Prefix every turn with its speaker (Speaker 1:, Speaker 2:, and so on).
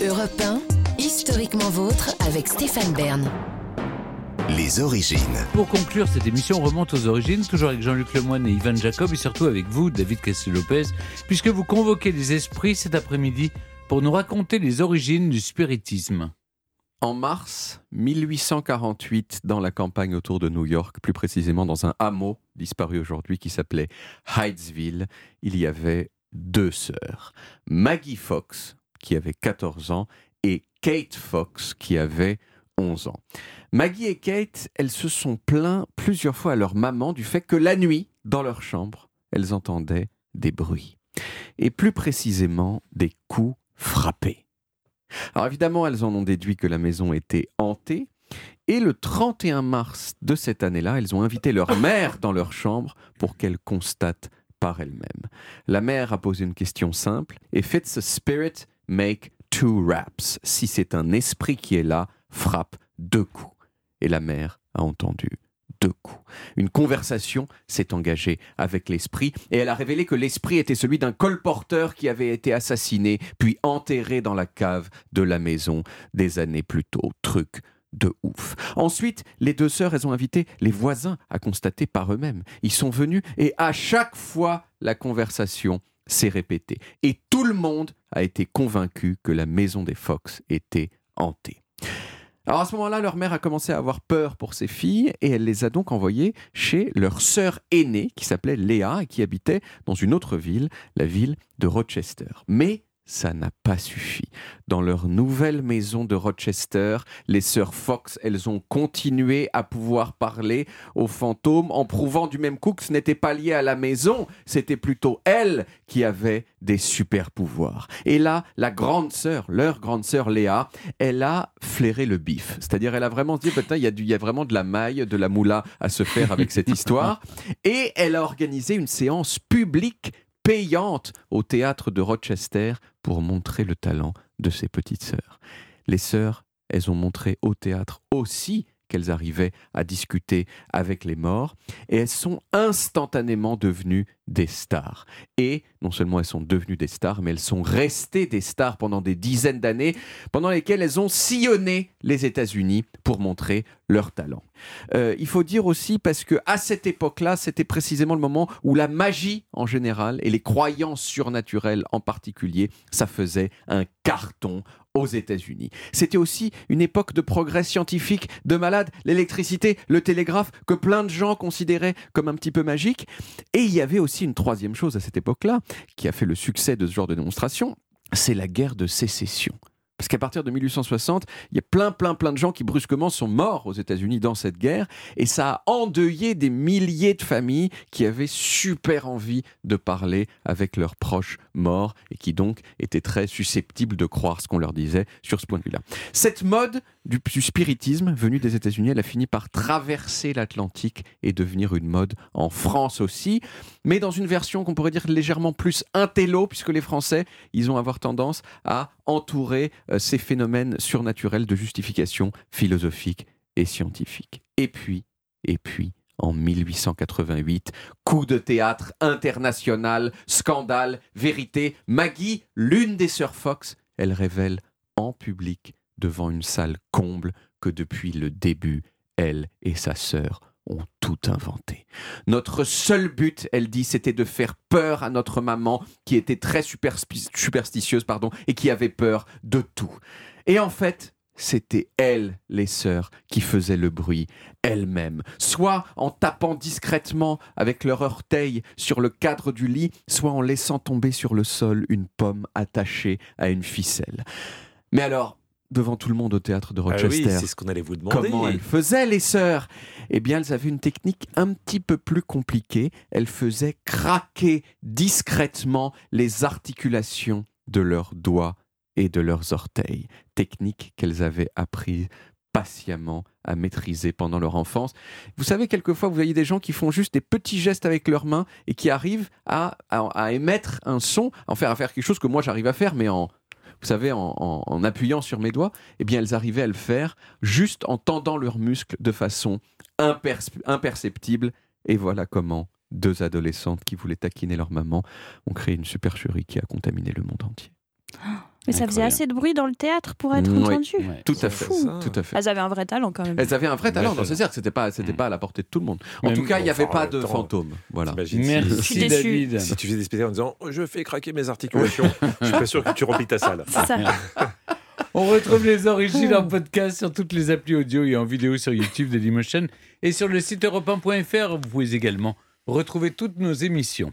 Speaker 1: Europe 1, historiquement vôtre avec Stéphane Bern.
Speaker 2: Les origines.
Speaker 3: Pour conclure, cette émission remonte aux origines, toujours avec Jean-Luc Lemoyne et Ivan Jacob, et surtout avec vous, David Castel-Lopez, puisque vous convoquez les esprits cet après-midi pour nous raconter les origines du spiritisme.
Speaker 4: En mars 1848, dans la campagne autour de New York, plus précisément dans un hameau disparu aujourd'hui qui s'appelait Hydesville, il y avait deux sœurs. Maggie Fox, qui avait 14 ans, et Kate Fox, qui avait 11 ans. Maggie et Kate, elles se sont plaintes plusieurs fois à leur maman du fait que la nuit, dans leur chambre, elles entendaient des bruits. Et plus précisément, des coups frappés. Alors évidemment, elles en ont déduit que la maison était hantée. Et le 31 mars de cette année-là, elles ont invité leur mère dans leur chambre pour qu'elle constate par elle-même. La mère a posé une question simple. If it's a spirit, make two raps. Si c'est un esprit qui est là, frappe deux coups. Et la mère a entendu deux coups. Une conversation s'est engagée avec l'esprit et elle a révélé que l'esprit était celui d'un colporteur qui avait été assassiné puis enterré dans la cave de la maison des années plus tôt. Truc de ouf. Ensuite, les deux sœurs, elles ont invité les voisins à constater par eux-mêmes. Ils sont venus et à chaque fois, la conversation s'est répétée. Et tout le monde a été convaincu que la maison des Fox était hantée. Alors à ce moment-là, leur mère a commencé à avoir peur pour ses filles et elle les a donc envoyées chez leur sœur aînée qui s'appelait Léa et qui habitait dans une autre ville, la ville de Rochester. Mais ça n'a pas suffi. Dans leur nouvelle maison de Rochester, les sœurs Fox, elles ont continué à pouvoir parler aux fantômes en prouvant du même coup que ce n'était pas lié à la maison, c'était plutôt elles qui avaient des super pouvoirs. Et là, la grande sœur, leur grande sœur Léa, elle a flairé le bif. C'est-à-dire, elle a vraiment dit, putain, il y, a y a vraiment de la maille, de la moula à se faire avec cette histoire. Et elle a organisé une séance publique payante au théâtre de Rochester pour montrer le talent de ses petites sœurs. Les sœurs, elles ont montré au théâtre aussi qu'elles arrivaient à discuter avec les morts, et elles sont instantanément devenues des stars. Et non seulement elles sont devenues des stars, mais elles sont restées des stars pendant des dizaines d'années, pendant lesquelles elles ont sillonné les États-Unis pour montrer leur talent. Euh, il faut dire aussi parce que à cette époque-là, c'était précisément le moment où la magie en général et les croyances surnaturelles en particulier, ça faisait un carton aux États-Unis. C'était aussi une époque de progrès scientifique, de malade, l'électricité, le télégraphe, que plein de gens considéraient comme un petit peu magique. Et il y avait aussi une troisième chose à cette époque-là, qui a fait le succès de ce genre de démonstration, c'est la guerre de sécession. Parce qu'à partir de 1860, il y a plein, plein, plein de gens qui brusquement sont morts aux États-Unis dans cette guerre. Et ça a endeuillé des milliers de familles qui avaient super envie de parler avec leurs proches morts et qui donc étaient très susceptibles de croire ce qu'on leur disait sur ce point de vue-là. Cette mode du, spiritisme venu des États-Unis, elle a fini par traverser l'Atlantique et devenir une mode en France aussi, mais dans une version qu'on pourrait dire légèrement plus intello, puisque les Français, ils ont avoir tendance à entourer euh, ces phénomènes surnaturels de justification philosophique et scientifique. Et puis, et puis, en 1888. Coup de théâtre international, scandale, vérité. Maggie, l'une des sœurs Fox, elle révèle en public devant une salle comble que depuis le début, elle et sa sœur ont tout inventé. Notre seul but, elle dit, c'était de faire peur à notre maman, qui était très superstitieuse, pardon, et qui avait peur de tout. Et en fait, c'était elles, les sœurs, qui faisaient le bruit elles-mêmes, soit en tapant discrètement avec leur orteil sur le cadre du lit, soit en laissant tomber sur le sol une pomme attachée à une ficelle. Mais alors, devant tout le monde au théâtre de
Speaker 5: Ah
Speaker 4: Rochester.
Speaker 5: oui, c'est ce qu'on allait vous demander.
Speaker 4: Comment elles faisaient, les sœurs? Eh bien, elles avaient une technique un petit peu plus compliquée. Elles faisaient craquer discrètement les articulations de leurs doigts et de leurs orteils. Technique qu'elles avaient apprise patiemment à maîtriser pendant leur enfance. Vous savez, quelquefois, vous voyez des gens qui font juste des petits gestes avec leurs mains et qui arrivent à, à- à émettre un son, en faire, à faire quelque chose que moi j'arrive à faire, mais en, vous savez, en, appuyant sur mes doigts, eh bien, elles arrivaient à le faire juste en tendant leurs muscles de façon imperceptible. Et voilà comment deux adolescentes qui voulaient taquiner leur maman ont créé une supercherie qui a contaminé le monde entier.
Speaker 5: Mais ça faisait assez de bruit dans le théâtre pour être
Speaker 4: Oui.
Speaker 5: entendu.
Speaker 3: Ouais.
Speaker 4: Tout à fait. Tout à fait.
Speaker 5: Elles avaient un vrai talent quand même.
Speaker 4: Elles avaient un vrai talent. C'est sûr que c'était pas, c'était
Speaker 3: Mm.
Speaker 4: pas à la portée de tout le monde. En
Speaker 3: Même-
Speaker 4: tout cas, il n'y avait pas de fantômes. Voilà.
Speaker 3: Merci. David.
Speaker 6: Si tu faisais des spectacles en disant je fais craquer mes articulations, je suis pas sûr que tu remplis ta salle.
Speaker 5: C'est ça.
Speaker 3: On retrouve les origines en podcast sur toutes les applis audio et en vidéo sur YouTube de Dailymotion et sur le site europe1.fr. Vous pouvez également retrouver toutes nos émissions.